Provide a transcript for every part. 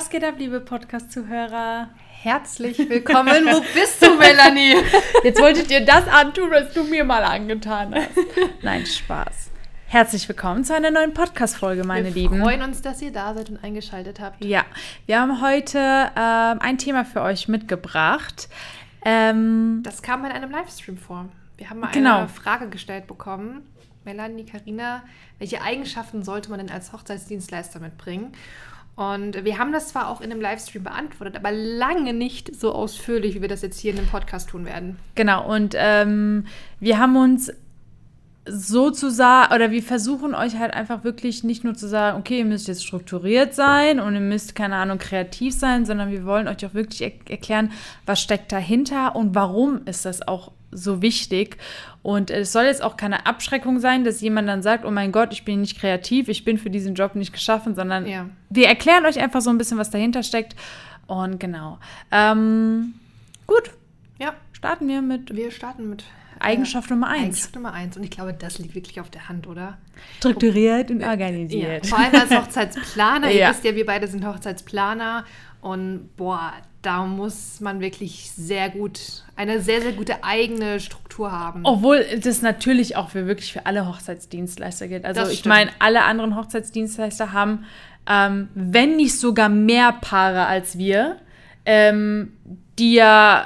Was geht ab, liebe Podcast-Zuhörer? Herzlich willkommen. Wo bist du, Melanie? Jetzt wolltet ihr das antun, was du mir mal angetan hast. Nein, Spaß. Herzlich willkommen zu einer neuen Podcast-Folge, meine wir Lieben. Wir freuen uns, dass ihr da seid und eingeschaltet habt. Ja, wir haben heute ähm, ein Thema für euch mitgebracht. Ähm, das kam in einem Livestream vor. Wir haben mal Genau. eine Frage gestellt bekommen. Melanie, Karina, welche Eigenschaften sollte man denn als Hochzeitsdienstleister mitbringen? Und wir haben das zwar auch in einem Livestream beantwortet, aber lange nicht so ausführlich, wie wir das jetzt hier in dem Podcast tun werden. Genau, und ähm, wir haben uns sozusagen, oder wir versuchen euch halt einfach wirklich nicht nur zu sagen, okay, ihr müsst jetzt strukturiert sein und ihr müsst, keine Ahnung, kreativ sein, sondern wir wollen euch auch wirklich er erklären, was steckt dahinter und warum ist das auch so wichtig. Und es soll jetzt auch keine Abschreckung sein, dass jemand dann sagt, oh mein Gott, ich bin nicht kreativ, ich bin für diesen Job nicht geschaffen, sondern Ja. wir erklären euch einfach so ein bisschen, was dahinter steckt. Und genau. Ähm, gut, Ja, starten wir mit wir starten mit äh, Eigenschaft Nummer eins. Eigenschaft Nummer eins. Und ich glaube, das liegt wirklich auf der Hand, oder? Strukturiert und Ja, organisiert. vor allem als Hochzeitsplaner. Ihr Ja. wisst ja, wir beide sind Hochzeitsplaner. Und boah, da muss man wirklich sehr gut, eine sehr, sehr gute eigene Struktur haben. Obwohl das natürlich auch für wirklich für alle Hochzeitsdienstleister gilt. Also ich meine, alle anderen Hochzeitsdienstleister haben, ähm, wenn nicht sogar mehr Paare als wir, ähm, die ja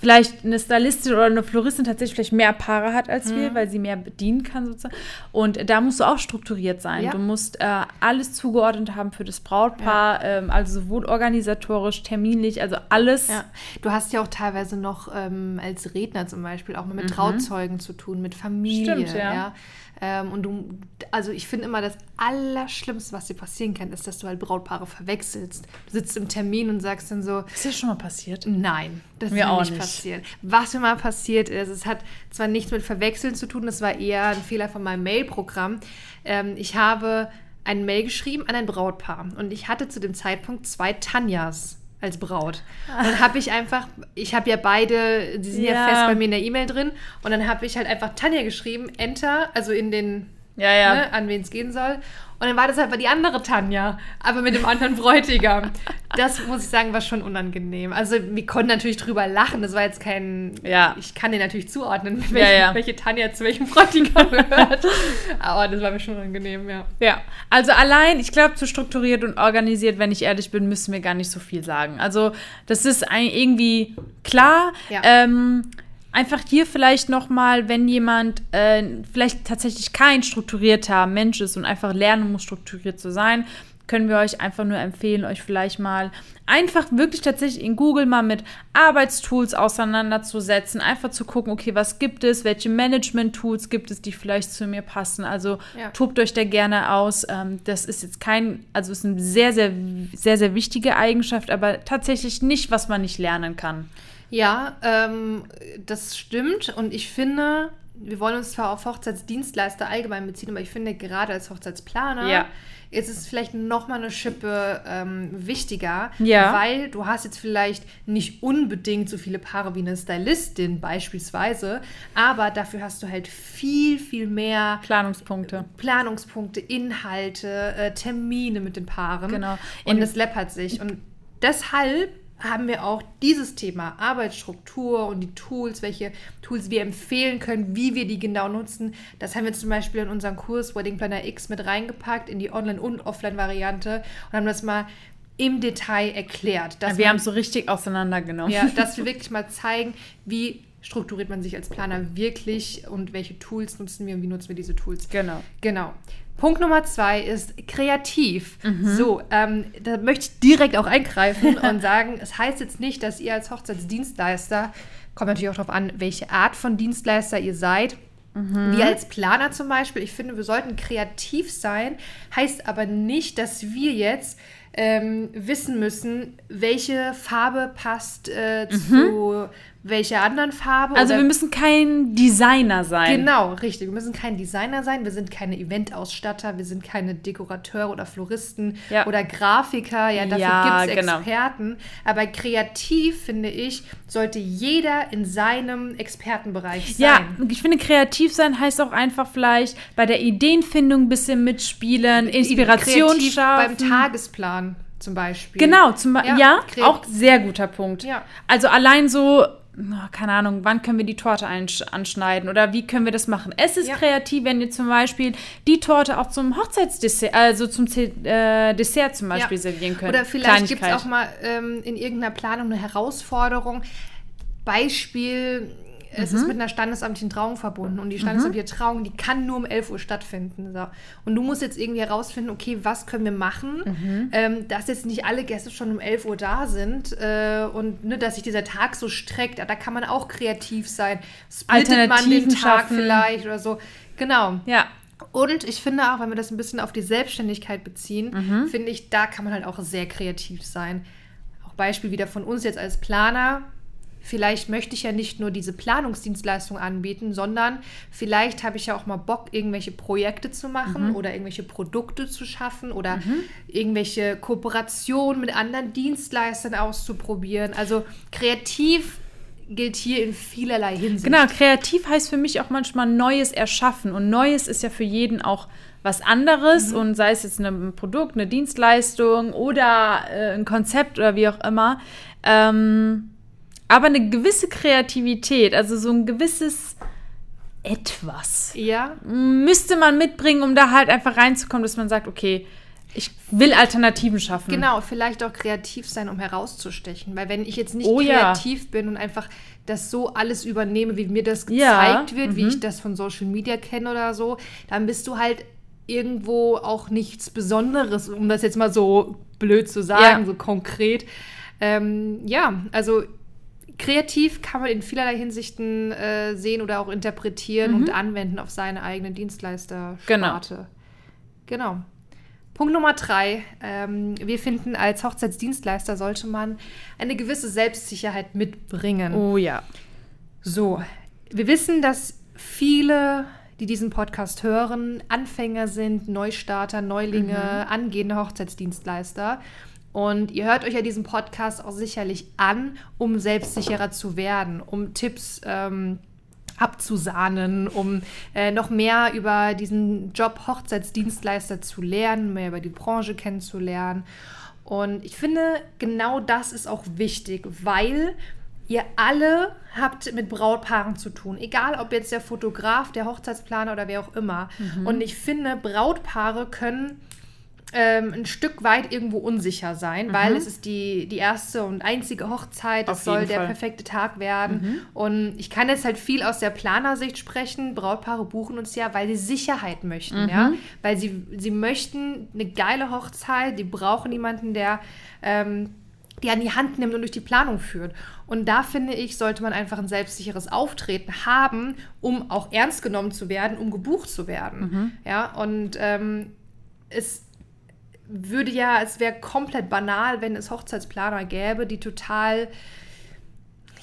vielleicht eine Stylistin oder eine Floristin tatsächlich vielleicht mehr Paare hat als Mhm. wir, weil sie mehr bedienen kann sozusagen. Und da musst du auch strukturiert sein. Ja. Du musst äh, alles zugeordnet haben für das Brautpaar, ähm, also sowohl organisatorisch, terminlich, also alles. Ja. Du hast ja auch teilweise noch ähm, als Redner zum Beispiel auch mal mit Trauzeugen zu tun, mit Familie. Mhm. Stimmt, ja. Ähm, und du, also ich finde immer, das Allerschlimmste, was dir passieren kann, ist, dass du halt Brautpaare verwechselst. Du sitzt im Termin und sagst dann so, Ist das schon mal passiert? Nein, das Mir ist mir auch nicht, nicht. passiert. Was mir mal passiert ist, es hat zwar nichts mit Verwechseln zu tun, das war eher ein Fehler von meinem Mail-Programm. Ähm, ich habe ein Mail geschrieben an ein Brautpaar und ich hatte zu dem Zeitpunkt zwei Tanjas als Braut. Und dann habe ich einfach, ich habe ja beide, die sind ja. Ja. fest bei mir in der E-Mail drin und dann habe ich halt einfach Tanja geschrieben, Enter, also in den Ja, ja. ne, an wen es gehen soll. Und dann war das halt die andere Tanja, aber mit dem anderen Bräutigam. Das muss ich sagen, war schon unangenehm. Also wir konnten natürlich drüber lachen. Das war jetzt kein. Ja. Ich kann dir natürlich zuordnen, welche, ja. welche Tanja zu welchem Bräutigam gehört. aber das war mir schon unangenehm, ja. Ja, also allein, ich glaube, zu strukturiert und organisiert, wenn ich ehrlich bin, müssen wir gar nicht so viel sagen. Also das ist ein, irgendwie klar. Ja. Ähm, einfach hier vielleicht noch mal, wenn jemand äh, vielleicht tatsächlich kein strukturierter Mensch ist und einfach lernen muss, strukturiert zu sein, können wir euch einfach nur empfehlen, euch vielleicht mal einfach wirklich tatsächlich in Google mal mit Arbeitstools auseinanderzusetzen, einfach zu gucken, okay, was gibt es, welche Management-Tools gibt es, die vielleicht zu mir passen. Also Ja. tobt euch da gerne aus. Ähm, das ist jetzt kein, also ist eine sehr, sehr, sehr, sehr wichtige Eigenschaft, aber tatsächlich nicht, was man nicht lernen kann. Ja, ähm, das stimmt. Und ich finde, wir wollen uns zwar auf Hochzeitsdienstleister allgemein beziehen, aber ich finde, gerade als Hochzeitsplaner Ja. ist es vielleicht noch mal eine Schippe ähm, wichtiger, Ja. weil du hast jetzt vielleicht nicht unbedingt so viele Paare wie eine Stylistin beispielsweise, aber dafür hast du halt viel, viel mehr Planungspunkte. Planungspunkte, Inhalte, äh, Termine mit den Paaren. Genau. Und es läppert sich. Und deshalb haben wir auch dieses Thema Arbeitsstruktur und die Tools, welche Tools wir empfehlen können, wie wir die genau nutzen. Das haben wir zum Beispiel in unseren Kurs Wedding Planner X mit reingepackt, in die Online- und Offline-Variante und haben das mal im Detail erklärt. Dass wir man- haben es so richtig auseinandergenommen. ja, dass wir wirklich mal zeigen, wie strukturiert man sich als Planer wirklich und welche Tools nutzen wir und wie nutzen wir diese Tools. Genau. Genau. Punkt Nummer zwei ist kreativ. Mhm. So, ähm, da möchte ich direkt auch eingreifen und sagen, es heißt jetzt nicht, dass ihr als Hochzeitsdienstleister, kommt natürlich auch darauf an, welche Art von Dienstleister ihr seid. Mhm. Wir als Planer zum Beispiel, ich finde, wir sollten kreativ sein, heißt aber nicht, dass wir jetzt ähm, wissen müssen, welche Farbe passt äh, zu welcher anderen Farbe. Mhm. Also wir müssen kein Designer sein. Genau, richtig. Wir müssen kein Designer sein, wir sind keine Eventausstatter, wir sind keine Dekorateure oder Floristen Ja. oder Grafiker. Ja, dafür Ja, gibt es genau. Experten. Aber kreativ, finde ich, sollte jeder in seinem Expertenbereich sein. Ja, ich finde, kreativ sein heißt auch einfach vielleicht bei der Ideenfindung ein bisschen mitspielen, Inspiration Kreativ schaffen. beim Tagesplan. Zum Beispiel. Genau, zum Beispiel. Ja, kreat- auch sehr guter Punkt. Ja. Also allein so, keine Ahnung, wann können wir die Torte anschneiden oder wie können wir das machen? Es ist Ja. kreativ, wenn ihr zum Beispiel die Torte auch zum Hochzeitsdessert, also zum äh, Dessert zum Beispiel Ja. servieren könnt. Oder vielleicht gibt es auch mal ähm, in irgendeiner Planung eine Herausforderung. Beispiel, es Mhm. ist mit einer standesamtlichen Trauung verbunden und die standesamtliche Trauung, die kann nur um 11 Uhr stattfinden. So. Und du musst jetzt irgendwie herausfinden, okay, was können wir machen, Mhm. ähm, dass jetzt nicht alle Gäste schon um 11 Uhr da sind äh, und ne, dass sich dieser Tag so streckt. Da kann man auch kreativ sein. Splittet man den Tag schaffen. vielleicht oder so. Genau. Ja, Und ich finde auch, wenn wir das ein bisschen auf die Selbstständigkeit beziehen, Mhm. finde ich, da kann man halt auch sehr kreativ sein. Auch Beispiel wieder von uns jetzt als Planer. Vielleicht möchte ich ja nicht nur diese Planungsdienstleistung anbieten, sondern vielleicht habe ich ja auch mal Bock, irgendwelche Projekte zu Mhm. machen oder irgendwelche Produkte zu schaffen oder irgendwelche Kooperationen mit anderen Dienstleistern auszuprobieren. Also kreativ gilt hier in vielerlei Hinsicht. Genau, kreativ heißt für mich auch manchmal Neues erschaffen. Und Neues ist ja für jeden auch was anderes. Und sei es jetzt ein Produkt, eine Dienstleistung oder äh, ein Konzept oder wie auch immer. Ähm, aber eine gewisse Kreativität, also so ein gewisses Etwas, Ja, müsste man mitbringen, um da halt einfach reinzukommen, dass man sagt, okay, ich will Alternativen schaffen. Genau, vielleicht auch kreativ sein, um herauszustechen. Weil wenn ich jetzt nicht Oh ja. kreativ bin und einfach das so alles übernehme, wie mir das Ja, gezeigt wird, wie mhm. ich das von Social Media kenne oder so, dann bist du halt irgendwo auch nichts Besonderes, um das jetzt mal so blöd zu sagen, Ja. so konkret. Ähm, ja, also kreativ kann man in vielerlei Hinsichten äh, sehen oder auch interpretieren und anwenden auf seine eigene Dienstleistersparte. Genau. Punkt Nummer drei. Ähm, wir finden, als Hochzeitsdienstleister sollte man eine gewisse Selbstsicherheit mitbringen. Oh ja. So, wir wissen, dass viele, die diesen Podcast hören, Anfänger sind, Neustarter, Neulinge, angehende Hochzeitsdienstleister. Und ihr hört euch ja diesen Podcast auch sicherlich an, um selbstsicherer zu werden, um Tipps ähm, abzusahnen, um äh, noch mehr über diesen Job Hochzeitsdienstleister zu lernen, mehr über die Branche kennenzulernen. Und ich finde, genau das ist auch wichtig, weil ihr alle habt mit Brautpaaren zu tun. Egal, ob jetzt der Fotograf, der Hochzeitsplaner oder wer auch immer. Und ich finde, Brautpaare können ähm, ein Stück weit irgendwo unsicher sein, weil es ist die, die erste und einzige Hochzeit. Es soll der Fall. perfekte Tag werden. Und ich kann jetzt halt viel aus der Planersicht sprechen. Brautpaare buchen uns ja, weil sie Sicherheit möchten, ja. Weil sie, sie möchten eine geile Hochzeit, die brauchen jemanden, der ähm, die an die Hand nimmt und durch die Planung führt. Und da finde ich, sollte man einfach ein selbstsicheres Auftreten haben, um auch ernst genommen zu werden, um gebucht zu werden. Ja, und ähm, es würde ja, es wäre komplett banal, wenn es Hochzeitsplaner gäbe, die total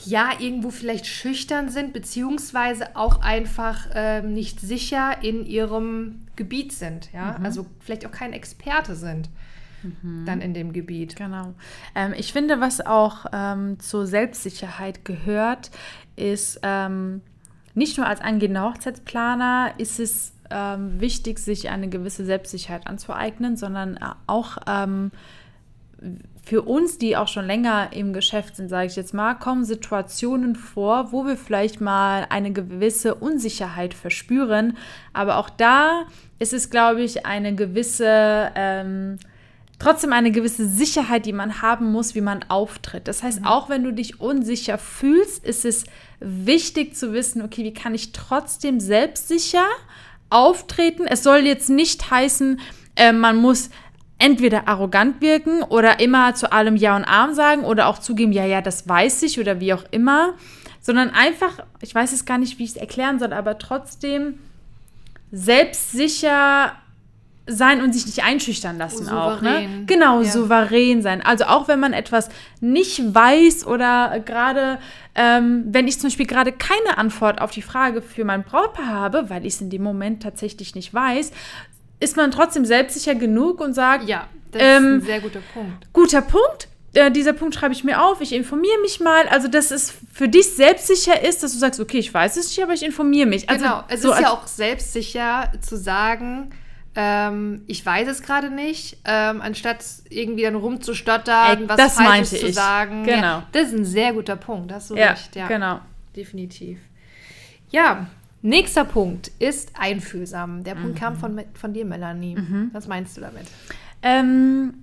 ja, irgendwo vielleicht schüchtern sind, beziehungsweise auch einfach ähm, nicht sicher in ihrem Gebiet sind, ja, also vielleicht auch kein Experte sind dann in dem Gebiet. Genau. Ähm, ich finde, was auch ähm, zur Selbstsicherheit gehört, ist ähm, nicht nur als angehender Hochzeitsplaner ist es ähm, wichtig, sich eine gewisse Selbstsicherheit anzueignen, sondern äh, auch ähm, für uns, die auch schon länger im Geschäft sind, sage ich jetzt mal, kommen Situationen vor, wo wir vielleicht mal eine gewisse Unsicherheit verspüren. Aber auch da ist es, glaube ich, eine gewisse, ähm, trotzdem eine gewisse Sicherheit, die man haben muss, wie man auftritt. Das heißt, auch wenn du dich unsicher fühlst, ist es wichtig zu wissen, okay, wie kann ich trotzdem selbstsicher auftreten? Es soll jetzt nicht heißen, äh, man muss entweder arrogant wirken oder immer zu allem Ja und Arm sagen oder auch zugeben, ja, ja, das weiß ich oder wie auch immer, sondern einfach, ich weiß es gar nicht, wie ich es erklären soll, aber trotzdem selbstsicher sein und sich nicht einschüchtern lassen auch. Ne? Souverän. Genau, Ja. souverän sein. Also auch wenn man etwas nicht weiß oder gerade, ähm, wenn ich zum Beispiel gerade keine Antwort auf die Frage für mein Brautpaar habe, weil ich es in dem Moment tatsächlich nicht weiß, ist man trotzdem selbstsicher genug und sagt, Ja, das Ähm, ist ein sehr guter Punkt. guter Punkt. Äh, dieser Punkt schreibe ich mir auf, ich informiere mich mal. Also, dass es für dich selbstsicher ist, dass du sagst, okay, ich weiß es nicht, aber ich informiere mich. Also, genau, es so ist ja auch selbstsicher zu sagen, ähm, ich weiß es gerade nicht, ähm, anstatt irgendwie dann rumzustottern, Ey, was das Falsches meinte zu ich. sagen. Genau. Ja, das ist ein sehr guter Punkt, hast du Ja, recht. Ja, genau. definitiv. Ja, nächster Punkt ist einfühlsam. Der Punkt kam von, von dir, Melanie. Was meinst du damit? Ähm,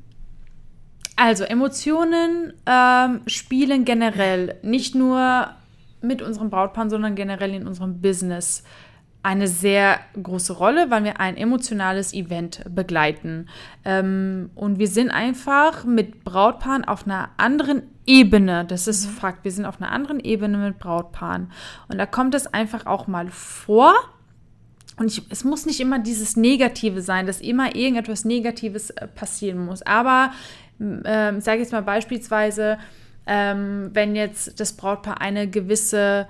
also Emotionen ähm, spielen generell nicht nur mit unserem Brautpaar, sondern generell in unserem Business eine sehr große Rolle, weil wir ein emotionales Event begleiten. Ähm, und wir sind einfach mit Brautpaaren auf einer anderen Ebene. Das ist Fakt. Wir sind auf einer anderen Ebene mit Brautpaaren. Und da kommt es einfach auch mal vor, und ich, es muss nicht immer dieses Negative sein, dass immer irgendetwas Negatives äh, passieren muss. Aber sage ich jetzt mal beispielsweise, ähm, wenn jetzt das Brautpaar eine gewisse,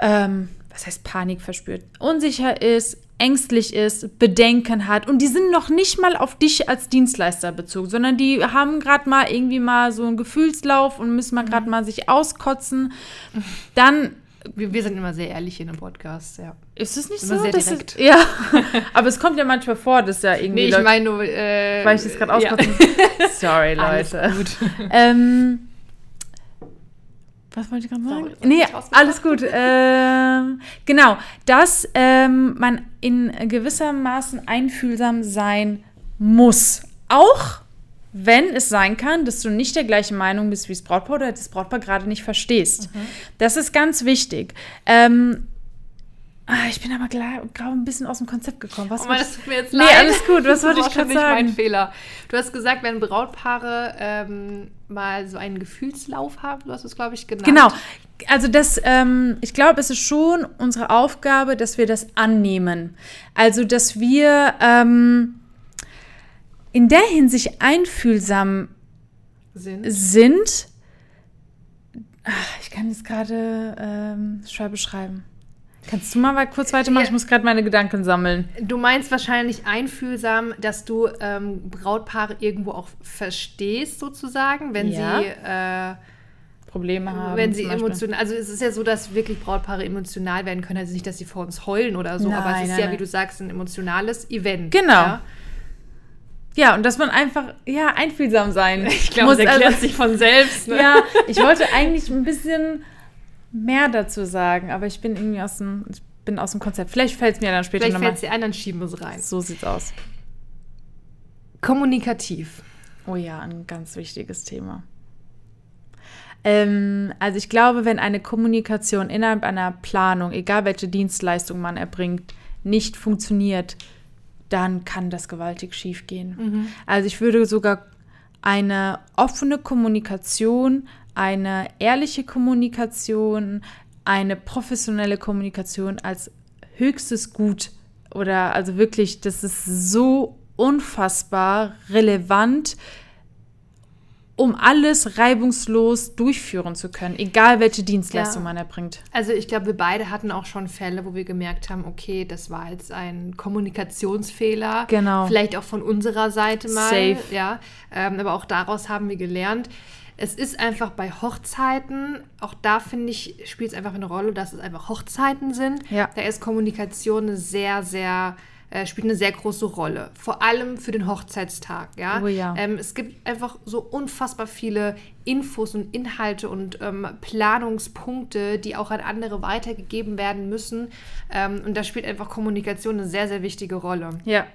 ähm, was heißt Panik verspürt, unsicher ist, ängstlich ist, Bedenken hat und die sind noch nicht mal auf dich als Dienstleister bezogen, sondern die haben gerade mal irgendwie mal so einen Gefühlslauf und müssen mal gerade mal sich auskotzen, dann Wir, wir sind immer sehr ehrlich hier in dem Podcast, ja. ist es nicht Immer so? sehr direkt. Es, ja, aber es kommt ja manchmal vor, dass ja irgendwie Nee, ich meine nur, äh, weil ich das gerade ja. auskotzen. Sorry, Alles Leute. gut. Ähm, was wollte ich gerade sagen? Sorry, nee, alles gut. Ähm, genau, dass ähm, man in gewissermaßen einfühlsam sein muss. Auch wenn es sein kann, dass du nicht der gleichen Meinung bist wie das Brautpaar oder das Brautpaar gerade nicht verstehst. Mhm. Das ist ganz wichtig. Ähm, ah, ich bin aber gerade ein bisschen aus dem Konzept gekommen. Was Oh Mann, das tut mir jetzt Nee, leid. alles gut. Was Das wollte war ich gerade wahrscheinlich mein sagen? Fehler. Du hast gesagt, wenn Brautpaare ähm, mal so einen Gefühlslauf haben, du hast es, glaube ich, genannt. Genau. Also das, ähm, ich glaube, es ist schon unsere Aufgabe, dass wir das annehmen. Also, dass wir ähm, in der Hinsicht einfühlsam Sind. sind. Ah, Ich kann es gerade ähm, schwer beschreiben. Kannst du mal mal kurz weitermachen? Ja. Ich muss gerade meine Gedanken sammeln. Du meinst wahrscheinlich einfühlsam, dass du ähm, Brautpaare irgendwo auch verstehst, sozusagen, wenn Ja. sie, äh, Probleme haben. wenn sie emotional, also es ist ja so, dass wirklich Brautpaare emotional werden können, also nicht, dass sie vor uns heulen oder so, aber es Nein, ist nein, ja, nein. wie du sagst, ein emotionales Event. Genau. Ja? Ja, und dass man einfach, ja, einfühlsam sein Ich glaube, das erklärt Also- sich von selbst. Ne? Ja, ich wollte eigentlich ein bisschen mehr dazu sagen, aber ich bin irgendwie aus dem, ich bin aus dem Konzept. Vielleicht fällt es mir dann später Vielleicht nochmal. fällt es dir ein, dann schieben wir es rein. So sieht's aus. Kommunikativ. Oh ja, ein ganz wichtiges Thema. Ähm, also ich glaube, wenn eine Kommunikation innerhalb einer Planung, egal welche Dienstleistung man erbringt, nicht funktioniert, dann kann das gewaltig schiefgehen. Also ich würde sogar eine offene Kommunikation, eine ehrliche Kommunikation, eine professionelle Kommunikation als höchstes Gut oder also wirklich, das ist so unfassbar relevant, um alles reibungslos durchführen zu können, egal welche Dienstleistung Ja. man erbringt. Also ich glaube, wir beide hatten auch schon Fälle, wo wir gemerkt haben, okay, das war jetzt ein Kommunikationsfehler. Genau. Vielleicht auch von unserer Seite mal. Safe. Ja. Ähm, aber auch daraus haben wir gelernt. Es ist einfach bei Hochzeiten, auch da finde ich, spielt es einfach eine Rolle, dass es einfach Hochzeiten sind. Ja. Da ist Kommunikation eine sehr, sehr, äh, spielt eine sehr große Rolle. Vor allem für den Hochzeitstag. Ja? Oh ja. Ähm, es gibt einfach so unfassbar viele Infos und Inhalte und ähm, Planungspunkte, die auch an andere weitergegeben werden müssen. Ähm, und da spielt einfach Kommunikation eine sehr, sehr wichtige Rolle. Ja.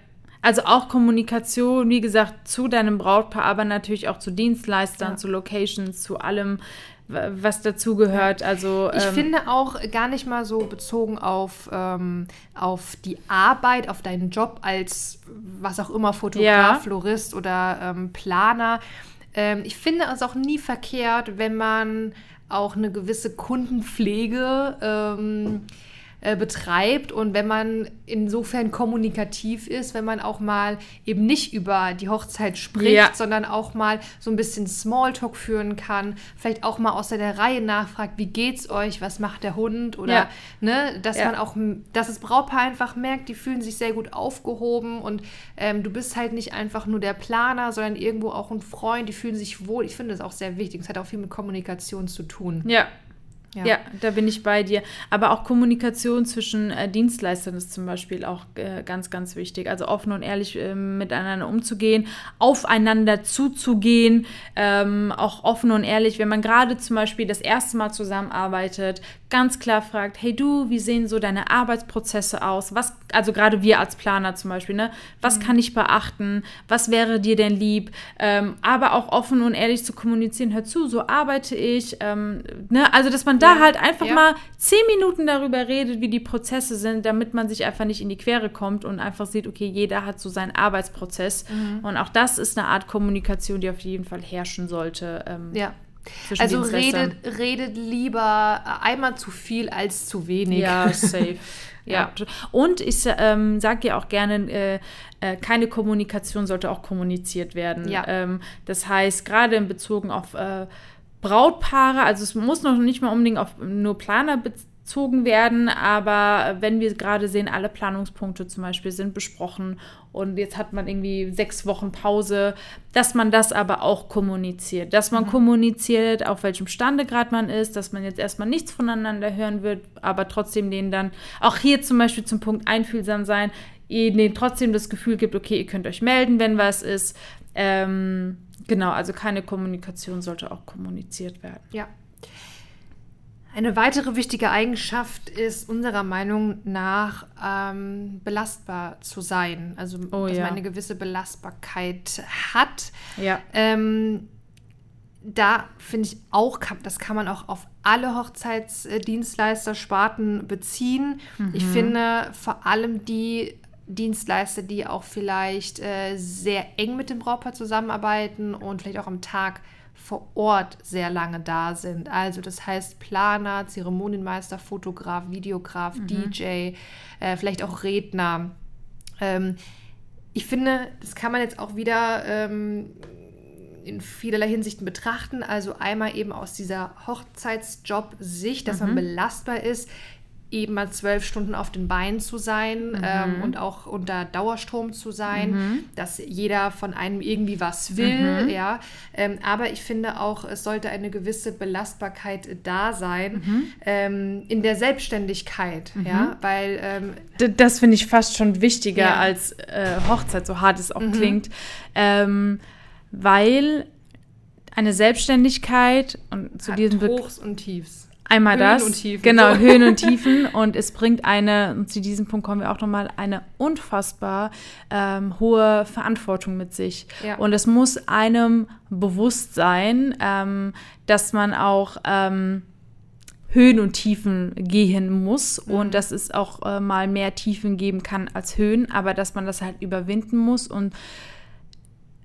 Also auch Kommunikation, wie gesagt, zu deinem Brautpaar, aber natürlich auch zu Dienstleistern, Ja. zu Locations, zu allem, was dazugehört. Also Ich ähm, finde auch gar nicht mal so bezogen auf, ähm, auf die Arbeit, auf deinen Job als was auch immer, Fotograf, Ja. Florist oder ähm, Planer. Ähm, ich finde es auch nie verkehrt, wenn man auch eine gewisse Kundenpflege ähm, äh, betreibt und wenn man insofern kommunikativ ist, wenn man auch mal eben nicht über die Hochzeit spricht, Ja. sondern auch mal so ein bisschen Smalltalk führen kann, vielleicht auch mal außer der Reihe nachfragt, wie geht's euch, was macht der Hund oder Ja. ne, dass Ja. man auch, dass das Brautpaar einfach merkt, die fühlen sich sehr gut aufgehoben und ähm, du bist halt nicht einfach nur der Planer, sondern irgendwo auch ein Freund, die fühlen sich wohl. Ich finde das auch sehr wichtig. Es hat auch viel mit Kommunikation zu tun. ja, Ja. ja. da bin ich bei dir. Aber auch Kommunikation zwischen äh, Dienstleistern ist zum Beispiel auch äh, ganz, ganz wichtig. Also offen und ehrlich äh, miteinander umzugehen, aufeinander zuzugehen, ähm, auch offen und ehrlich, wenn man gerade zum Beispiel das erste Mal zusammenarbeitet, ganz klar fragt, hey du, wie sehen so deine Arbeitsprozesse aus? Was, also gerade wir als Planer zum Beispiel, ne? Was mhm. kann ich beachten? Was wäre dir denn lieb? Ähm, aber auch offen und ehrlich zu kommunizieren, hör zu, so arbeite ich. Ähm, ne? Also, dass man da ja. halt einfach ja. mal zehn Minuten darüber redet, wie die Prozesse sind, damit man sich einfach nicht in die Quere kommt und einfach sieht, okay, jeder hat so seinen Arbeitsprozess. Mhm. Und auch das ist eine Art Kommunikation, die auf jeden Fall herrschen sollte. Ähm, ja. Also redet, redet lieber einmal zu viel als zu wenig. Ja, safe. ja. ja. Und ich ähm, sage ja auch gerne, äh, äh, keine Kommunikation sollte auch kommuniziert werden. Ja. Ähm, das heißt, gerade in Bezug auf äh, Brautpaare, also es muss noch nicht mal unbedingt auf nur Planer bezogen werden. Aber wenn wir gerade sehen, alle Planungspunkte zum Beispiel sind besprochen und jetzt hat man irgendwie sechs Wochen Pause, dass man das aber auch kommuniziert. Dass man mhm. kommuniziert, auf welchem Standegrad man ist, dass man jetzt erstmal nichts voneinander hören wird, aber trotzdem denen dann auch hier zum Beispiel zum Punkt einfühlsam sein, ihnen trotzdem das Gefühl gibt, okay, ihr könnt euch melden, wenn was ist. Ähm, genau, also keine Kommunikation sollte auch kommuniziert werden. Ja, eine weitere wichtige Eigenschaft ist unserer Meinung nach ähm, belastbar zu sein. Also, oh, dass ja. man eine gewisse Belastbarkeit hat. Ja. Ähm, da finde ich auch, das kann man auch auf alle Hochzeitsdienstleister, Sparten beziehen. Mhm. Ich finde vor allem die Dienstleister, die auch vielleicht äh, sehr eng mit dem Brautpaar zusammenarbeiten und vielleicht auch am Tag vor Ort sehr lange da sind. Also das heißt Planer, Zeremonienmeister, Fotograf, Videograf, mhm. DJ, äh, vielleicht auch Redner. Ähm, ich finde, das kann man jetzt auch wieder ähm, in vielerlei Hinsichten betrachten. Also einmal eben aus dieser Hochzeitsjob-Sicht, dass mhm. man belastbar ist eben mal zwölf Stunden auf den Beinen zu sein mhm. ähm, und auch unter Dauerstrom zu sein, mhm. dass jeder von einem irgendwie was will, mhm. ja. Ähm, aber ich finde auch, es sollte eine gewisse Belastbarkeit da sein mhm. ähm, in der Selbstständigkeit, ja, mhm. weil ähm, das finde ich fast schon wichtiger ja. als äh, Hochzeit, so hart es auch mhm. klingt, ähm, weil eine Selbstständigkeit und zu Hat diesem Hochs und Tiefs Einmal Höhen das, und Tiefen. genau, Höhen und Tiefen. Und es bringt eine, und zu diesem Punkt kommen wir auch nochmal, eine unfassbar ähm, hohe Verantwortung mit sich. Ja. Und es muss einem bewusst sein, ähm, dass man auch ähm, Höhen und Tiefen gehen muss mhm. und dass es auch äh, mal mehr Tiefen geben kann als Höhen, aber dass man das halt überwinden muss und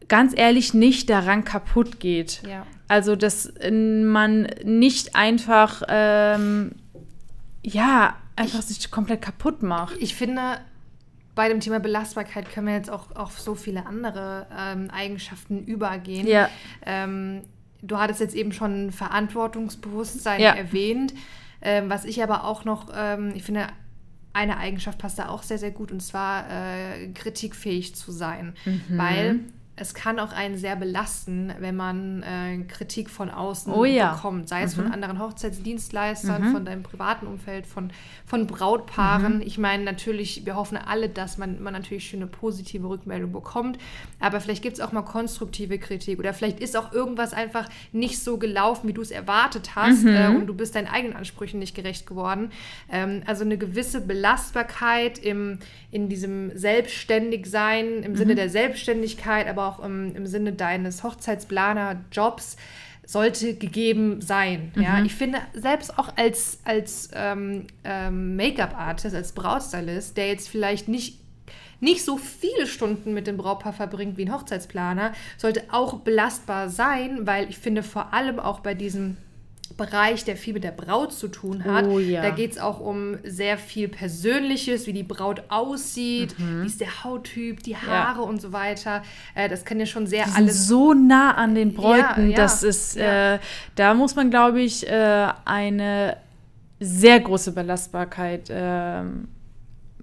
ganz ehrlich nicht daran kaputt geht. Ja. Also, dass man nicht einfach, ähm, ja, einfach ich, sich komplett kaputt macht. Ich finde, bei dem Thema Belastbarkeit können wir jetzt auch auf so viele andere ähm, Eigenschaften übergehen. Ja. Ähm, du hattest jetzt eben schon Verantwortungsbewusstsein ja. erwähnt. Ähm, was ich aber auch noch, ähm, ich finde, eine Eigenschaft passt da auch sehr, sehr gut und zwar äh, kritikfähig zu sein. Mhm. Weil es kann auch einen sehr belasten, wenn man äh, Kritik von außen oh, ja. bekommt, sei es mhm. von anderen Hochzeitsdienstleistern, mhm. von deinem privaten Umfeld, von, von Brautpaaren. Mhm. Ich meine, natürlich, wir hoffen alle, dass man, man natürlich schöne positive Rückmeldung bekommt, aber vielleicht gibt es auch mal konstruktive Kritik oder vielleicht ist auch irgendwas einfach nicht so gelaufen, wie du es erwartet hast mhm. äh, und du bist deinen eigenen Ansprüchen nicht gerecht geworden. Ähm, also eine gewisse Belastbarkeit im, in diesem Selbstständigsein, im Sinne mhm. der Selbstständigkeit, aber auch im, im Sinne deines Hochzeitsplaner-Jobs sollte gegeben sein. Mhm. Ja, ich finde, selbst auch als, als ähm, ähm, Make-up-Artist, als Brautstylist, der jetzt vielleicht nicht nicht so viele Stunden mit dem Brautpaar verbringt wie ein Hochzeitsplaner, sollte auch belastbar sein, weil ich finde vor allem auch bei diesem Bereich, der viel mit der Braut zu tun hat. Oh, ja. Da geht es auch um sehr viel Persönliches, wie die Braut aussieht, mhm. wie ist der Hauttyp, die Haare ja. und so weiter. Äh, das kann ja schon sehr die alles. so nah an den Bräuten. Ja, das ist, äh, da muss man, glaube ich, äh, eine sehr große Belastbarkeit ähm,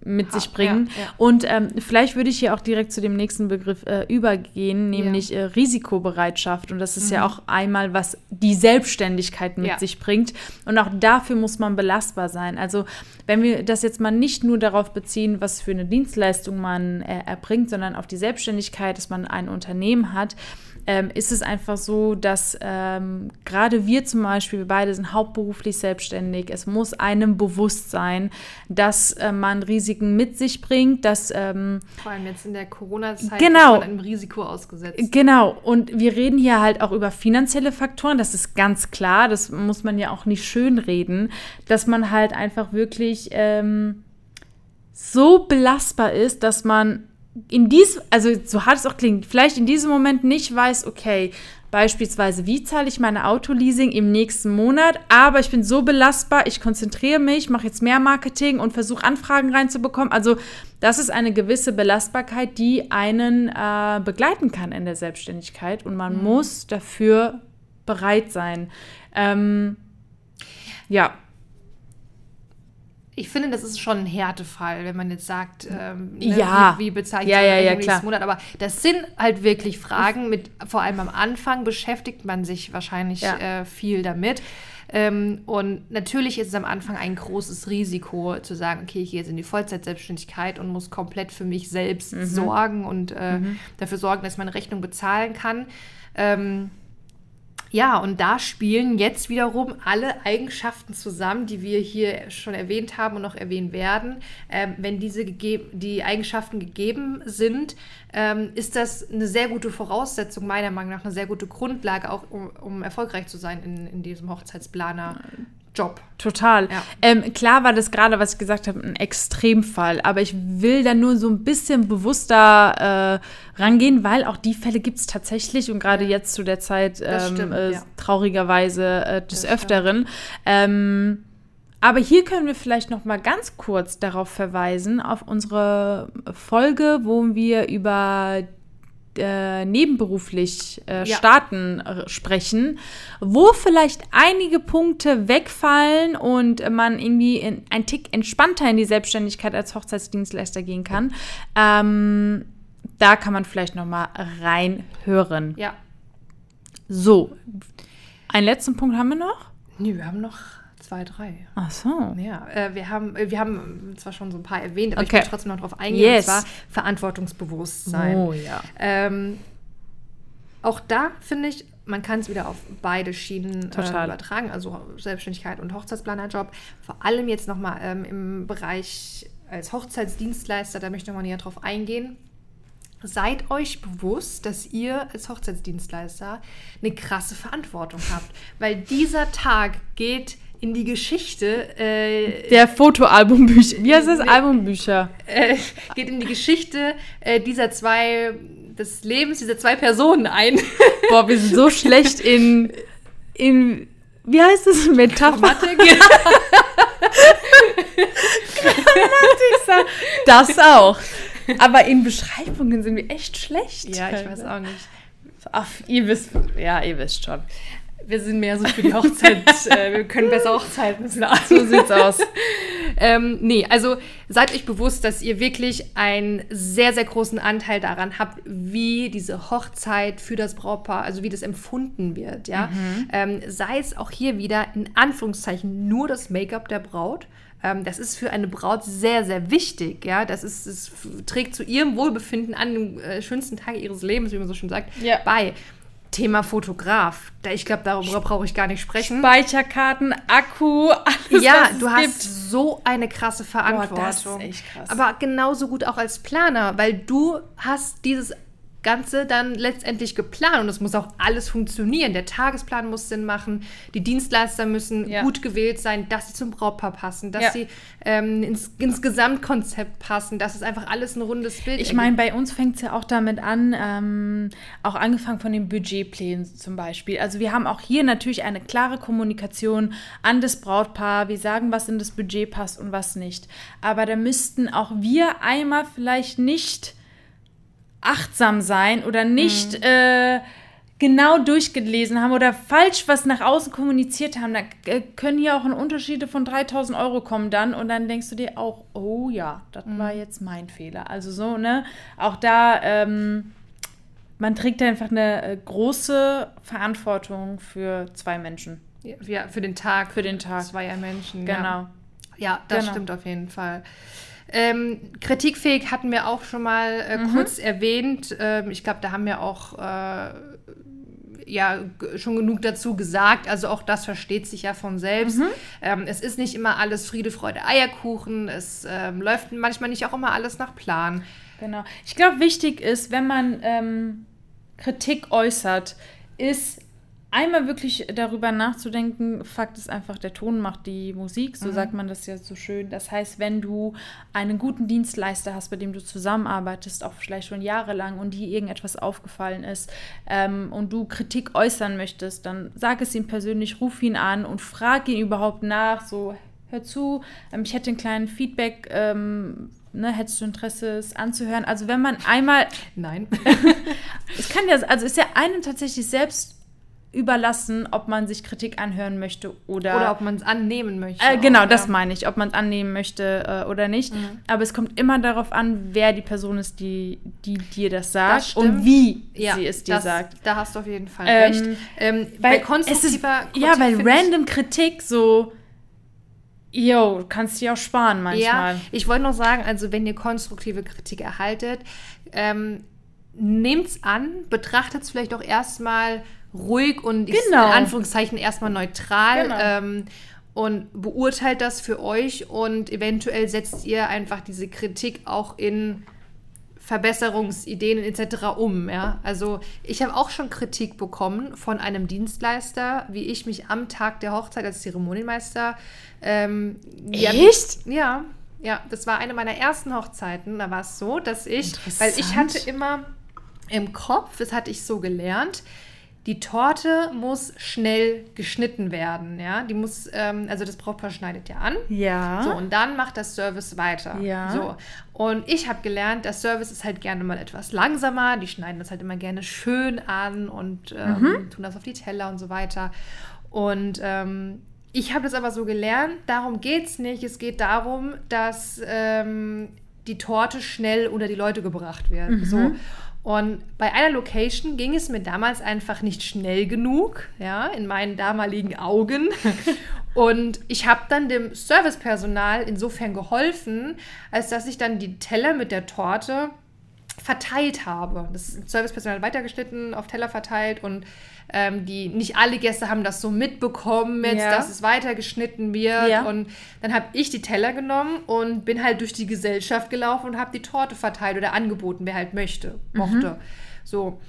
mit sich bringen. ja, ja. Und ähm, vielleicht würde ich hier auch direkt zu dem nächsten Begriff äh, übergehen, nämlich äh, Risikobereitschaft. Und das ist ja auch einmal, was die Selbstständigkeit mit Mhm. Ja. sich bringt. Und auch dafür muss man belastbar sein. Also wenn wir das jetzt mal nicht nur darauf beziehen, was für eine Dienstleistung man äh, erbringt, sondern auf die Selbstständigkeit, dass man ein Unternehmen hat, ähm, ist es einfach so, dass ähm, gerade wir zum Beispiel, wir beide sind hauptberuflich selbstständig. Es muss einem bewusst sein, dass äh, man Risiken mit sich bringt, dass ähm, Vor allem jetzt in der Corona-Zeit Genau. ist man einem Risiko ausgesetzt. Genau, und wir reden hier halt auch über finanzielle Faktoren, das ist ganz klar, das muss man ja auch nicht schönreden, dass man halt einfach wirklich ähm, so belastbar ist, dass man in diesem, also so hart es auch klingt, vielleicht in diesem Moment nicht weiß, okay, beispielsweise, wie zahle ich meine Autoleasing im nächsten Monat, aber ich bin so belastbar, ich konzentriere mich, mache jetzt mehr Marketing und versuche Anfragen reinzubekommen. Also das ist eine gewisse Belastbarkeit, die einen äh, begleiten kann in der Selbstständigkeit und man muss dafür bereit sein. Ähm, ja, Ich finde, das ist schon ein Härtefall, wenn man jetzt sagt, ähm, ne, Ja. wie, wie ich Ja, ja, ja, klar. Monat. Aber das sind halt wirklich Fragen, mit vor allem am Anfang beschäftigt man sich wahrscheinlich Ja. äh, viel damit. Ähm, und natürlich ist es am Anfang ein großes Risiko zu sagen, okay, ich gehe jetzt in die Vollzeitselbstständigkeit und muss komplett für mich selbst Mhm. sorgen und äh, dafür sorgen, dass meine Rechnung bezahlen kann. Ähm, ja, und da spielen jetzt wiederum alle Eigenschaften zusammen, die wir hier schon erwähnt haben und noch erwähnen werden. Ähm, wenn diese die Eigenschaften gegeben sind, ähm, ist das eine sehr gute Voraussetzung, meiner Meinung nach, eine sehr gute Grundlage, auch um, um erfolgreich zu sein in, in diesem Hochzeitsplaner-Job. Total. Ja. Ähm, klar war das gerade, was ich gesagt habe, ein Extremfall, aber ich will da nur so ein bisschen bewusster äh, rangehen, weil auch die Fälle gibt es tatsächlich und gerade jetzt zu der Zeit ähm, stimmt, äh, ja. traurigerweise äh, des Das Öfteren. Ähm, aber hier können wir vielleicht noch mal ganz kurz darauf verweisen, auf unsere Folge, wo wir über äh, nebenberuflich äh, Ja. starten äh, sprechen, wo vielleicht einige Punkte wegfallen und man irgendwie in, ein Tick entspannter in die Selbstständigkeit als Hochzeitsdienstleister gehen kann. Ähm, da kann man vielleicht noch mal reinhören. Ja. So, einen letzten Punkt haben wir noch? Nee, wir haben noch zwei, drei. Ach so. Ja, äh, wir, haben, äh, wir haben zwar schon so ein paar erwähnt, aber ich Okay. will trotzdem noch drauf eingehen. Yes. Und zwar Verantwortungsbewusstsein. Oh ja. Ähm, auch da finde ich, man kann es wieder auf beide Schienen äh, übertragen, also Selbstständigkeit und Hochzeitsplanerjob. Vor allem jetzt nochmal ähm, im Bereich als Hochzeitsdienstleister, da möchte ich nochmal näher drauf eingehen. Seid euch bewusst, dass ihr als Hochzeitsdienstleister eine krasse Verantwortung habt, weil dieser Tag geht in die Geschichte äh, Der Fotoalbumbücher. Wie heißt das? Nee. Albumbücher. äh, geht in die Geschichte äh, dieser zwei, des Lebens dieser zwei Personen ein. Boah, wir sind so schlecht in, in wie heißt das? Metapher. Grammatik. Das auch. Aber in Beschreibungen sind wir echt schlecht. ja, ich weiß auch nicht. Ach, ihr wisst, ja, ihr wisst schon. Wir sind mehr so für die Hochzeit, äh, wir können besser Hochzeiten planen. So sieht's aus. Ähm, nee, also seid euch bewusst, dass ihr wirklich einen sehr, sehr großen Anteil daran habt, wie diese Hochzeit für das Brautpaar, also wie das empfunden wird, ja. Ähm, sei es auch hier wieder in Anführungszeichen nur das Make-up der Braut. Ähm, das ist für eine Braut sehr, sehr wichtig, ja. Das ist, es trägt zu ihrem Wohlbefinden an dem äh, schönsten Tag ihres Lebens, wie man so schön sagt, Ja. bei. Thema Fotograf. Da, ich glaube, darüber brauche ich gar nicht sprechen. Speicherkarten, Akku, alles, Ja, du hast gibt. so eine krasse Verantwortung. das ist echt krass. Aber genauso gut auch als Planer, weil du hast dieses Ganze dann letztendlich geplant und es muss auch alles funktionieren. Der Tagesplan muss Sinn machen, die Dienstleister müssen Ja. gut gewählt sein, dass sie zum Brautpaar passen, dass Ja. sie ähm, ins, ins Gesamtkonzept passen, dass es einfach alles ein rundes Bild Ich meine, bei uns fängt es ja auch damit an, ähm, auch angefangen von den Budgetplänen zum Beispiel. Also wir haben auch hier natürlich eine klare Kommunikation an das Brautpaar. Wir sagen, was in das Budget passt und was nicht. Aber da müssten auch wir einmal vielleicht nicht achtsam sein oder nicht äh, genau durchgelesen haben oder falsch was nach außen kommuniziert haben, da äh, können hier auch Unterschiede von 3000 Euro kommen dann und dann denkst du dir auch, oh ja, das mhm. war jetzt mein Fehler. Also so, ne? Auch da, ähm, man trägt einfach eine äh, große Verantwortung für zwei Menschen. Ja, für den Tag. Für den Tag. Zweier Menschen. Genau. Ja, ja das genau. stimmt auf jeden Fall. Ähm, kritikfähig hatten wir auch schon mal äh, mhm. kurz erwähnt. Ähm, ich glaube, da haben wir auch äh, ja schon genug dazu gesagt. Also auch das versteht sich ja von selbst. Mhm. Ähm, es ist nicht immer alles Friede, Freude, Eierkuchen. Es ähm, läuft manchmal nicht auch immer alles nach Plan. Genau. Ich glaube, wichtig ist, wenn man ähm, Kritik äußert, ist einmal wirklich darüber nachzudenken, Fakt ist einfach, der Ton macht die Musik, so mhm. sagt man das ja so schön. Das heißt, wenn du einen guten Dienstleister hast, bei dem du zusammenarbeitest, auch vielleicht schon jahrelang und dir irgendetwas aufgefallen ist ähm, und du Kritik äußern möchtest, dann sag es ihm persönlich, ruf ihn an und frag ihn überhaupt nach, so hör zu, ähm, ich hätte einen kleinen Feedback. Ähm, Ne, hättest du Interesse, es anzuhören? Also wenn man einmal. Nein. es kann ja, also ist ja einem tatsächlich selbst überlassen, ob man sich Kritik anhören möchte oder. Oder ob man es annehmen möchte. Äh, genau, auch, das ja. meine ich, ob man es annehmen möchte äh, oder nicht. Mhm. Aber es kommt immer darauf an, wer die Person ist, die, die dir das sagt das und wie ja, sie es dir das, sagt. Da hast du auf jeden Fall ähm, recht. Ähm, bei konstruktiver ist, Ja, weil random Kritik so. Jo, kannst du ja auch sparen manchmal. Ja, ich wollte noch sagen, also wenn ihr konstruktive Kritik erhaltet, ähm, nehmt es an, betrachtet es vielleicht auch erstmal ruhig und genau. in Anführungszeichen erstmal neutral. Genau. Ähm, und beurteilt das für euch und eventuell setzt ihr einfach diese Kritik auch in Verbesserungsideen etc. um. Ja? Also ich habe auch schon Kritik bekommen von einem Dienstleister, wie ich mich am Tag der Hochzeit als Zeremonienmeister. Ähm, Echt? Ja, ja, das war eine meiner ersten Hochzeiten. Da war es so, dass ich, weil ich hatte immer im Kopf, das hatte ich so gelernt, die Torte muss schnell geschnitten werden, ja. Die muss, ähm, also das Brautpaar schneidet ja an. Ja. So, und dann macht das Service weiter. Ja. So. Und ich habe gelernt, das Service ist halt gerne mal etwas langsamer. Die schneiden das halt immer gerne schön an und ähm, mhm. tun das auf die Teller und so weiter. Und ähm, ich habe das aber so gelernt, darum geht es nicht. Es geht darum, dass ähm, die Torte schnell unter die Leute gebracht wird. Mhm. So. Und bei einer Location ging es mir damals einfach nicht schnell genug, ja, in meinen damaligen Augen. Und ich habe dann dem Servicepersonal insofern geholfen, als dass ich dann die Teller mit der Torte verteilt habe. Das Servicepersonal weitergeschnitten, auf Teller verteilt und ähm, die nicht alle Gäste haben das so mitbekommen, jetzt, ja. dass es weitergeschnitten wird. Ja. Und dann habe ich die Teller genommen und bin halt durch die Gesellschaft gelaufen und habe die Torte verteilt oder angeboten, wer halt möchte, mhm. mochte. Mhm. So.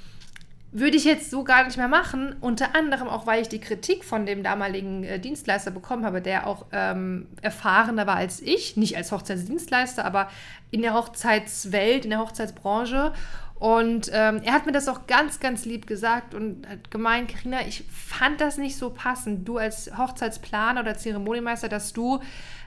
Würde ich jetzt so gar nicht mehr machen, unter anderem auch, weil ich die Kritik von dem damaligen äh, Dienstleister bekommen habe, der auch ähm, erfahrener war als ich, nicht als Hochzeitsdienstleister, aber in der Hochzeitswelt, in der Hochzeitsbranche. Und ähm, er hat mir das auch ganz, ganz lieb gesagt und hat gemeint, Karina, ich fand das nicht so passend. Du als Hochzeitsplaner oder Zeremoniemeister, dass du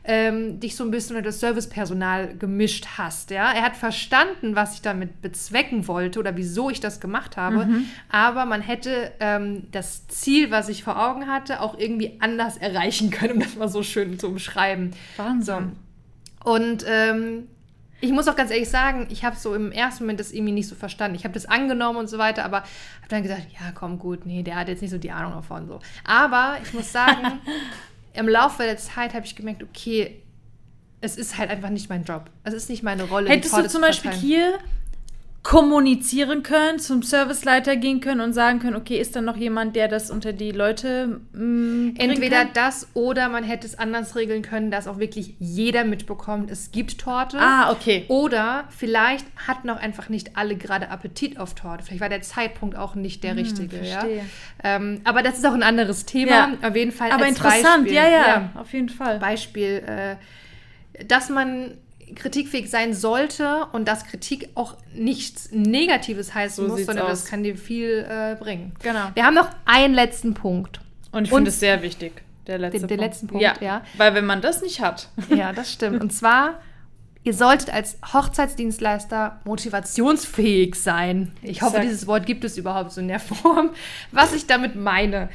ähm, dich so ein bisschen mit das Servicepersonal gemischt hast. Ja? Er hat verstanden, was ich damit bezwecken wollte oder wieso ich das gemacht habe. Mhm. Aber man hätte ähm, das Ziel, was ich vor Augen hatte, auch irgendwie anders erreichen können, um das mal so schön zu umschreiben. Wahnsinn. So. Und ähm, ich muss auch ganz ehrlich sagen, ich habe so im ersten Moment das irgendwie nicht so verstanden. Ich habe das angenommen und so weiter, aber habe dann gesagt, ja, komm, gut, nee, der hat jetzt nicht so die Ahnung davon. So. Aber ich muss sagen, im Laufe der Zeit habe ich gemerkt, okay, es ist halt einfach nicht mein Job. Es ist nicht meine Rolle. Hättest du zum Beispiel hier kommunizieren können, zum Serviceleiter gehen können und sagen können, okay, ist da noch jemand, der das unter die Leute mh, mm, Entweder kann? das oder man hätte es anders regeln können, dass auch wirklich jeder mitbekommt, es gibt Torte. Ah, okay. Oder vielleicht hatten auch einfach nicht alle gerade Appetit auf Torte. Vielleicht war der Zeitpunkt auch nicht der hm, richtige. Verstehe. Ja? Ähm, aber das ist auch ein anderes Thema. Ja. Auf jeden Fall. Aber interessant, Beispiel, ja, ja, ja, auf jeden Fall. Beispiel, äh, dass man kritikfähig sein sollte und dass Kritik auch nichts Negatives heißen so muss, sondern aus. das kann dir viel äh, bringen. Genau. Wir haben noch einen letzten Punkt. Und ich finde es sehr wichtig, der letzte den, den letzten Punkt, ja, ja. Weil wenn man das nicht hat. Ja, das stimmt. Und zwar ihr solltet als Hochzeitsdienstleister motivationsfähig sein. Ich hoffe, Exakt. dieses Wort gibt es überhaupt so in der Form. Was ich damit meine.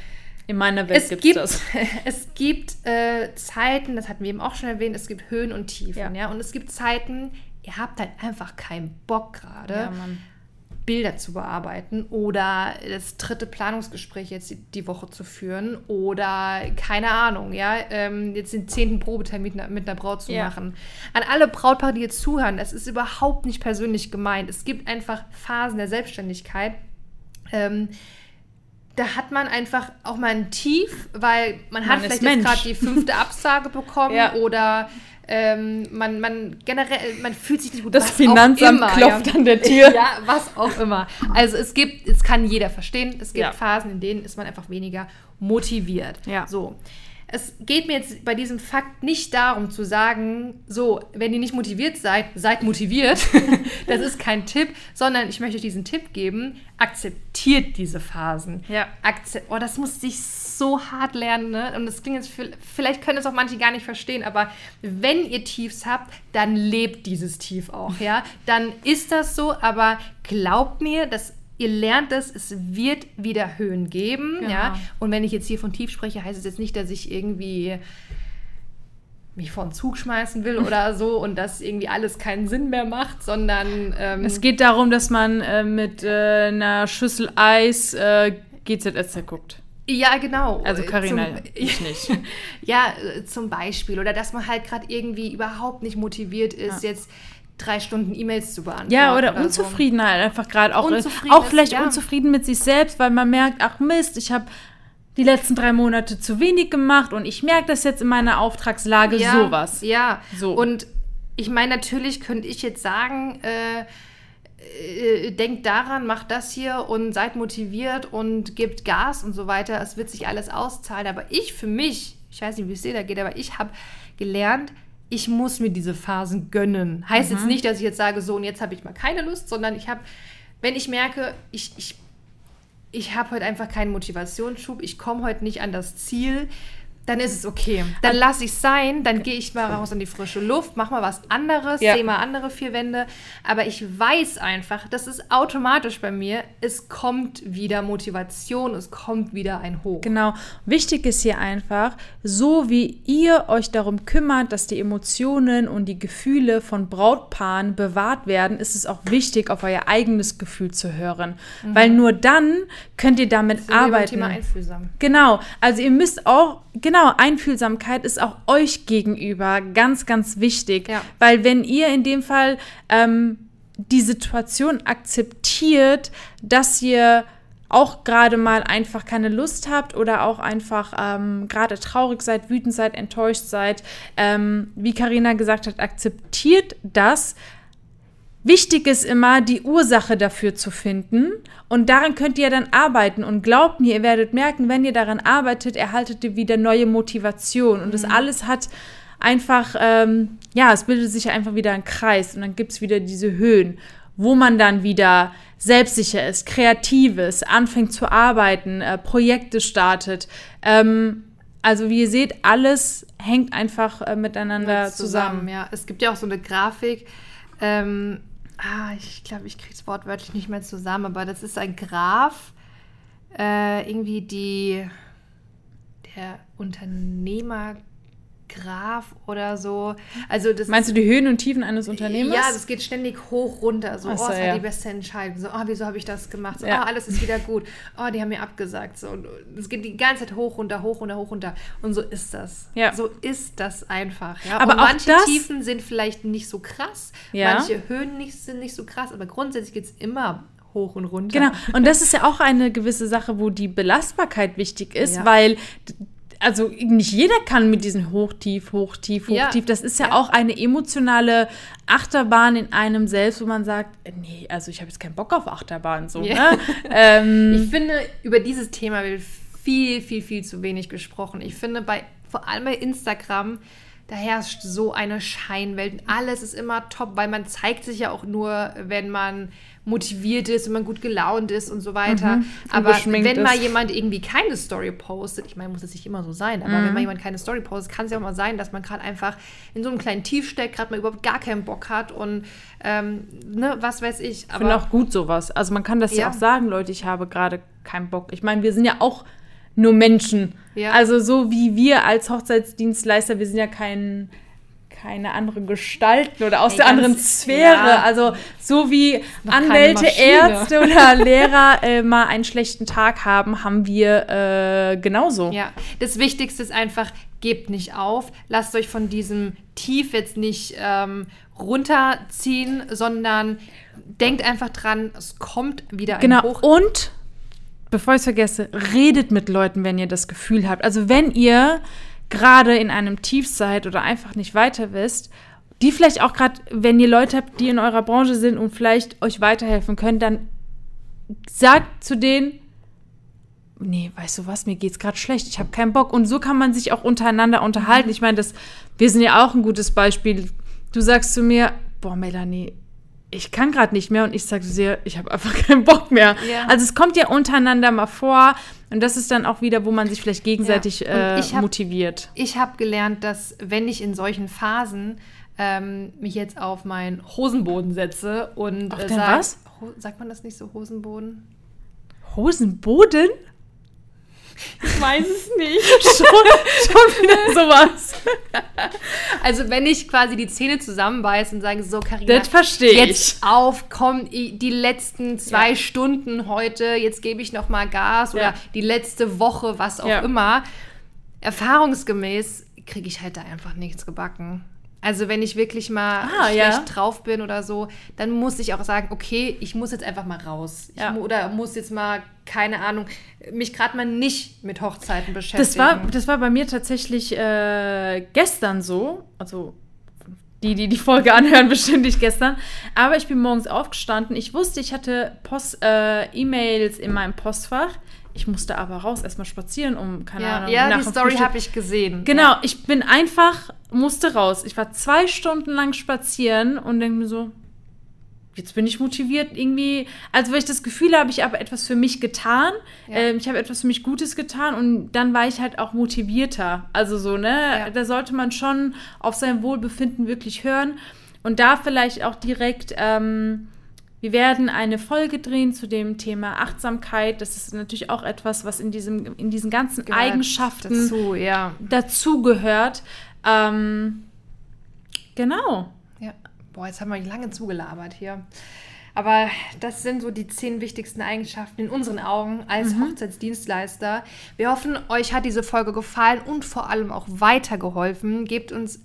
In meiner Welt Es gibt's gibt, das. es gibt äh, Zeiten, das hatten wir eben auch schon erwähnt, es gibt Höhen und Tiefen. Ja. Ja. Und es gibt Zeiten, ihr habt halt einfach keinen Bock gerade. Ja. Bilder zu bearbeiten oder das dritte Planungsgespräch jetzt die, die Woche zu führen oder keine Ahnung, ja, ähm, jetzt den zehnten Probetermin mit, mit einer Braut zu Ja. machen. An alle Brautpaare, die jetzt zuhören, das ist überhaupt nicht persönlich gemeint. Es gibt einfach Phasen der Selbstständigkeit. Ähm, da hat man einfach auch mal ein Tief, weil man, hat Man ist vielleicht gerade die fünfte Absage bekommen Ja. oder ähm, man, man generell, man fühlt sich nicht gut. Das Finanzamt immer, klopft ja. an der Tür. Ja, was auch immer. Also es gibt, es kann jeder verstehen, es gibt Ja. Phasen, in denen ist man einfach weniger motiviert. Ja. So. Es geht mir jetzt bei diesem Fakt nicht darum zu sagen, so, wenn ihr nicht motiviert seid, seid motiviert. das ist kein Tipp, sondern ich möchte euch diesen Tipp geben, akzeptiert diese Phasen. Ja. Akze oh, das musste ich so hart lernen, ne? Und das klingt jetzt, viel- vielleicht können es auch manche gar nicht verstehen, aber wenn ihr Tiefs habt, dann lebt dieses Tief auch, ja? Dann ist das so, aber glaubt mir, dass ihr lernt es, es wird wieder Höhen geben, Genau. ja? Und wenn ich jetzt hier von Tief spreche, heißt es jetzt nicht, dass ich irgendwie mich vor den Zug schmeißen will oder so und dass irgendwie alles keinen Sinn mehr macht, sondern ähm, Es geht darum, dass man äh, mit äh, einer Schüssel Eis äh, GZSZ guckt. ja genau. Also Äh, Carina, zum- ich nicht. Ja, äh, zum Beispiel. Oder dass man halt gerade irgendwie überhaupt nicht motiviert ist, jetzt drei Stunden E-Mails zu beantworten. Ja, oder, so. Unzufriedenheit einfach gerade auch. auch vielleicht ja. unzufrieden mit sich selbst, weil man merkt, ach Mist, ich habe die letzten drei Monate zu wenig gemacht und ich merke das jetzt in meiner Auftragslage ja, sowas. Ja, So. Und ich meine, natürlich könnte ich jetzt sagen, äh, äh, denkt daran, macht das hier und seid motiviert und gebt Gas und so weiter. Es wird sich alles auszahlen. Aber ich für mich, ich weiß nicht, wie es dir da geht, aber ich habe gelernt, ich muss mir diese Phasen gönnen. Heißt Mhm. jetzt nicht, dass ich jetzt sage, so und jetzt habe ich mal keine Lust, sondern ich habe, wenn ich merke, ich, ich ich habe heute einfach keinen Motivationsschub, ich komme heute nicht an das Ziel, dann ist es okay. Dann lasse ich es sein, dann gehe ich mal raus in die frische Luft, mach mal was anderes, Ja. sehe mal andere vier Wände. Aber ich weiß einfach, das ist automatisch bei mir, es kommt wieder Motivation, es kommt wieder ein Hoch. Genau. Wichtig ist hier einfach, so wie ihr euch darum kümmert, dass die Emotionen und die Gefühle von Brautpaaren bewahrt werden, ist es auch wichtig, auf euer eigenes Gefühl zu hören. Weil nur dann könnt ihr damit wir beim arbeiten. Thema einfühlsam. Genau, also ihr müsst auch, genau, Einfühlsamkeit ist auch euch gegenüber ganz, ganz wichtig. Ja. Weil wenn ihr in dem Fall ähm, die Situation akzeptiert, dass ihr auch gerade mal einfach keine Lust habt oder auch einfach ähm, gerade traurig seid, wütend seid, enttäuscht seid, ähm, wie Karina gesagt hat, akzeptiert das, Wichtig ist immer, die Ursache dafür zu finden. Und daran könnt ihr dann arbeiten. Und glaubt mir, ihr werdet merken, wenn ihr daran arbeitet, erhaltet ihr wieder neue Motivation. Und das alles hat einfach, ähm, ja, es bildet sich einfach wieder ein Kreis. Und dann gibt es wieder diese Höhen, wo man dann wieder selbstsicher ist, kreativ ist, anfängt zu arbeiten, äh, Projekte startet. Ähm, also wie ihr seht, alles hängt einfach äh, miteinander zusammen. Ja, es gibt ja auch so eine Grafik. Ähm, ah, ich glaube, ich kriege es wortwörtlich nicht mehr zusammen, aber das ist ein Graph. Äh, irgendwie die der Unternehmergraph oder so. Also das Meinst du die Höhen und Tiefen eines Unternehmers? Ja, das geht ständig hoch runter. So, so, oh, es war ja. die beste Entscheidung. So, oh, wieso habe ich das gemacht? So, Ja. oh, alles ist wieder gut. Oh, die haben mir abgesagt. So, es geht die ganze Zeit hoch, runter, hoch, runter, hoch, runter. Und so ist das. Ja. So ist das einfach. Ja? Aber und manche das- Tiefen sind vielleicht nicht so krass. Ja. Manche Höhen nicht, sind nicht so krass. Aber grundsätzlich geht es immer hoch und runter. Genau. Und das ist ja auch eine gewisse Sache, wo die Belastbarkeit wichtig ist, Ja. weil also nicht jeder kann mit diesen Hochtief, Hochtief, Ja. Hochtief. Das ist ja, Ja. auch eine emotionale Achterbahn in einem selbst, wo man sagt, nee, also ich habe jetzt keinen Bock auf Achterbahn so. Ja. Ne? ähm, Ich finde, über dieses Thema wird viel, viel, viel zu wenig gesprochen. Ich finde, bei vor allem bei Instagram da herrscht so eine Scheinwelt. Alles ist immer top, weil man zeigt sich ja auch nur, wenn man motiviert ist, wenn man gut gelaunt ist und so weiter. Mhm, aber wenn mal ist. jemand irgendwie keine Story postet, ich meine, muss es nicht immer so sein, aber Mhm. wenn mal jemand keine Story postet, kann es ja auch mal sein, dass man gerade einfach in so einem kleinen Tief steckt, gerade mal überhaupt gar keinen Bock hat und ähm, ne, was weiß ich. Ich finde auch gut sowas. Also man kann das ja. Ja. auch sagen, Leute, ich habe gerade keinen Bock. Ich meine, wir sind ja auch nur Menschen. Ja. Also so wie wir als Hochzeitsdienstleister, wir sind ja kein, keine anderen Gestalten oder aus Ey, der anderen Sphäre. ja. Also so wie Anwälte. Ärzte oder Lehrer äh, mal einen schlechten Tag haben, haben wir äh, genauso. Ja, das Wichtigste ist einfach, gebt nicht auf, lasst euch von diesem Tief jetzt nicht ähm, runterziehen, sondern denkt einfach dran, es kommt wieder ein Genau. Hoch. Und bevor ich es vergesse, redet mit Leuten, wenn ihr das Gefühl habt. Also wenn ihr gerade in einem Tief seid oder einfach nicht weiter wisst, die vielleicht auch gerade, wenn ihr Leute habt, die in eurer Branche sind und vielleicht euch weiterhelfen können, dann sagt zu denen, nee, weißt du was, mir geht's gerade schlecht, ich habe keinen Bock. Und so kann man sich auch untereinander unterhalten. Ich meine, das, wir sind ja auch ein gutes Beispiel. Du sagst zu mir, boah, Melanie, ich kann gerade nicht mehr und ich sage dir, ich habe einfach keinen Bock mehr. Ja. Also es kommt ja untereinander mal vor und das ist dann auch wieder, wo man sich vielleicht gegenseitig Ja. Äh, ich hab- motiviert. Ich habe gelernt, dass wenn ich in solchen Phasen ähm, mich jetzt auf meinen Hosenboden setze und Auf äh, sag- was? Ho sagt man das nicht so, Hosenboden? Hosenboden? Ich weiß es nicht. schon, schon wieder sowas. Also wenn ich quasi die Zähne zusammenbeiße und sage, so Carina, Das verstehe ich. jetzt auf, komm, die letzten zwei Ja. Stunden heute, jetzt gebe ich noch mal Gas oder Ja. die letzte Woche, was auch Ja. immer. Erfahrungsgemäß kriege ich halt da einfach nichts gebacken. Also wenn ich wirklich mal Ah, schlecht ja. drauf bin oder so, dann muss ich auch sagen, okay, ich muss jetzt einfach mal raus. Ich Ja. mu oder muss jetzt mal, keine Ahnung, mich gerade mal nicht mit Hochzeiten beschäftigen. Das war, das war bei mir tatsächlich äh, gestern so. Also die, die die Folge anhören, bestimmt nicht gestern. Aber ich bin morgens aufgestanden. Ich wusste, ich hatte Post, äh, E-Mails in meinem Postfach. Ich musste aber raus, erstmal spazieren, um, keine ja, Ahnung, ja nach die Story habe ich gesehen. Genau, Ja. ich bin einfach, musste raus. Ich war zwei Stunden lang spazieren und denke mir so, jetzt bin ich motiviert irgendwie. Also, weil ich das Gefühl habe, ich habe etwas für mich getan. Ja. Ähm, ich habe etwas für mich Gutes getan und dann war ich halt auch motivierter. Also so, ne? Ja. Da sollte man schon auf sein Wohlbefinden wirklich hören. Und da vielleicht auch direkt, ähm, wir werden eine Folge drehen zu dem Thema Achtsamkeit. Das ist natürlich auch etwas, was in, diesem, in diesen ganzen Gehört Eigenschaften dazu, ja. dazugehört. Ähm, genau. Ja. Boah, jetzt haben wir lange zugelabert hier. Aber das sind so die zehn wichtigsten Eigenschaften in unseren Augen als Hochzeitsdienstleister. Wir hoffen, euch hat diese Folge gefallen und vor allem auch weitergeholfen. Gebt uns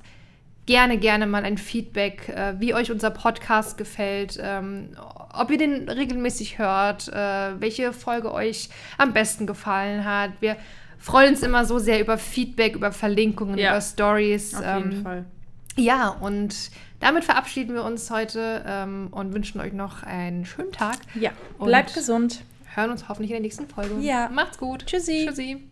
gerne, gerne mal ein Feedback, äh, wie euch unser Podcast gefällt, ähm, ob ihr den regelmäßig hört, äh, welche Folge euch am besten gefallen hat. Wir freuen uns immer so sehr über Feedback, über Verlinkungen, Ja. über Stories. Auf ähm, jeden Fall. ja, und damit verabschieden wir uns heute ähm, und wünschen euch noch einen schönen Tag. Ja, Und- bleibt gesund. Hören uns hoffentlich in der nächsten Folge. Ja. Macht's gut. Tschüssi. Tschüssi.